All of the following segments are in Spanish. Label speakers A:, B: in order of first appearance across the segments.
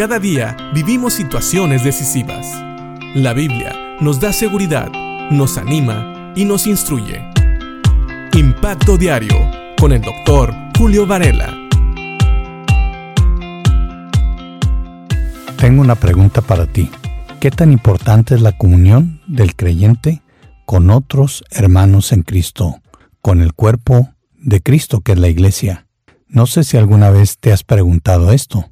A: Cada día vivimos situaciones decisivas. La Biblia nos da seguridad, nos anima y nos instruye. Impacto Diario con el doctor Julio Varela.
B: Tengo una pregunta para ti. ¿Qué tan importante es la comunión del creyente con otros hermanos en Cristo, con el cuerpo de Cristo que es la iglesia? No sé si alguna vez te has preguntado esto.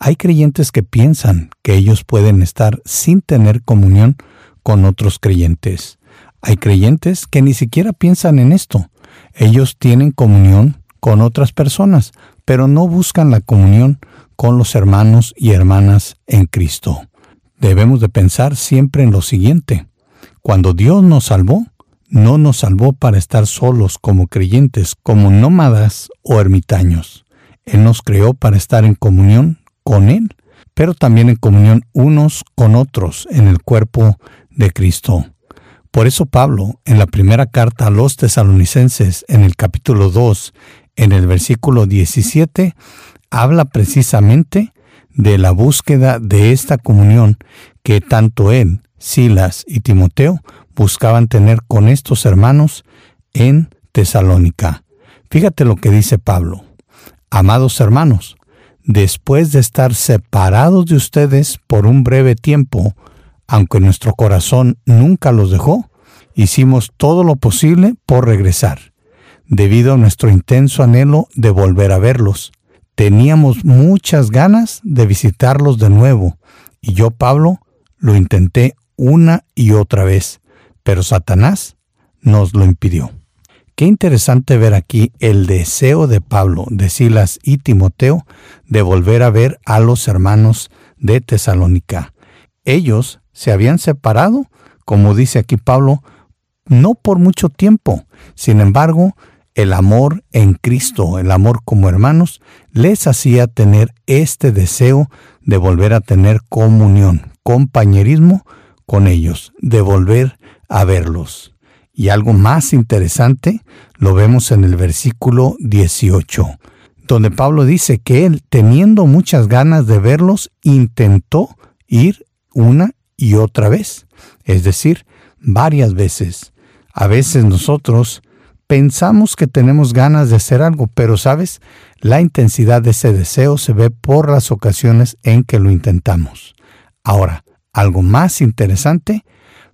B: Hay creyentes que piensan que ellos pueden estar sin tener comunión con otros creyentes. Hay creyentes que ni siquiera piensan en esto. Ellos tienen comunión con otras personas, pero no buscan la comunión con los hermanos y hermanas en Cristo. Debemos de pensar siempre en lo siguiente. Cuando Dios nos salvó, no nos salvó para estar solos como creyentes, como nómadas o ermitaños. Él nos creó para estar en comunión con Él, pero también en comunión unos con otros en el cuerpo de Cristo. Por eso Pablo, en la primera carta a los tesalonicenses, en el capítulo 2, en el versículo 17, habla precisamente de la búsqueda de esta comunión que tanto él, Silas y Timoteo buscaban tener con estos hermanos en Tesalónica. Fíjate lo que dice Pablo. Amados hermanos, después de estar separados de ustedes por un breve tiempo, aunque nuestro corazón nunca los dejó, hicimos todo lo posible por regresar, debido a nuestro intenso anhelo de volver a verlos. Teníamos muchas ganas de visitarlos de nuevo, y yo, Pablo, lo intenté una y otra vez, pero Satanás nos lo impidió. Qué interesante ver aquí el deseo de Pablo, de Silas y Timoteo de volver a ver a los hermanos de Tesalónica. Ellos se habían separado, como dice aquí Pablo, no por mucho tiempo. Sin embargo, el amor en Cristo, el amor como hermanos, les hacía tener este deseo de volver a tener comunión, compañerismo con ellos, de volver a verlos. Y algo más interesante lo vemos en el versículo 18, donde Pablo dice que él, teniendo muchas ganas de verlos, intentó ir una y otra vez, es decir, varias veces. A veces nosotros pensamos que tenemos ganas de hacer algo, pero sabes, la intensidad de ese deseo se ve por las ocasiones en que lo intentamos. Ahora, algo más interesante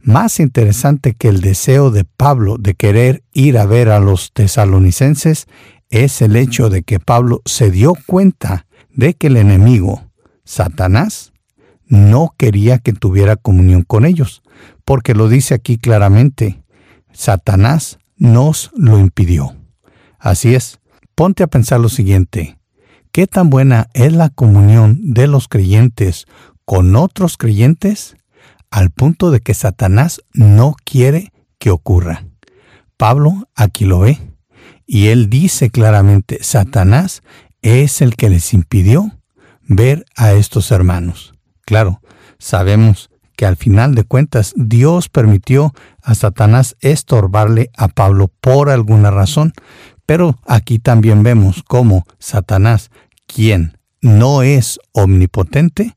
B: más interesante que el deseo de Pablo de querer ir a ver a los tesalonicenses es el hecho de que Pablo se dio cuenta de que el enemigo, Satanás, no quería que tuviera comunión con ellos, porque lo dice aquí claramente, Satanás nos lo impidió. Así es, ponte a pensar lo siguiente, ¿qué tan buena es la comunión de los creyentes con otros creyentes? Al punto de que Satanás no quiere que ocurra. Pablo aquí lo ve, y él dice claramente, Satanás es el que les impidió ver a estos hermanos. Claro, sabemos que al final de cuentas Dios permitió a Satanás estorbarle a Pablo por alguna razón, pero aquí también vemos cómo Satanás, quien no es omnipotente,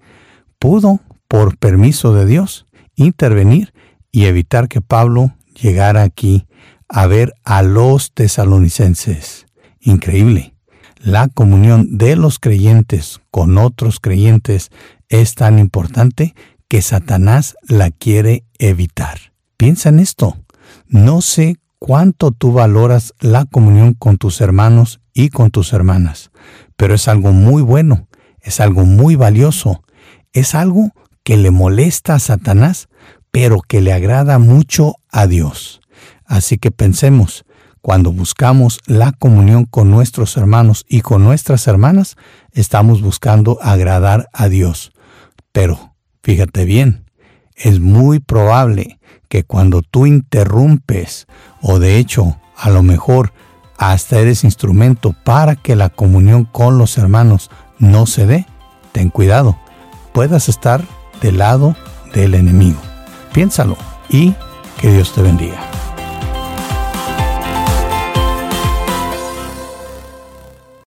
B: pudo, por permiso de Dios, intervenir y evitar que Pablo llegara aquí a ver a los tesalonicenses. Increíble. La comunión de los creyentes con otros creyentes es tan importante que Satanás la quiere evitar. Piensa en esto. No sé cuánto tú valoras la comunión con tus hermanos y con tus hermanas, pero es algo muy bueno, es algo muy valioso, es algo que le molesta a Satanás, pero que le agrada mucho a Dios. Así que pensemos, cuando buscamos la comunión con nuestros hermanos y con nuestras hermanas, estamos buscando agradar a Dios. Pero, fíjate bien, es muy probable que cuando tú interrumpes, o de hecho, a lo mejor hasta eres instrumento para que la comunión con los hermanos no se dé, ten cuidado, puedas estar del lado del enemigo. Piénsalo y que Dios te bendiga.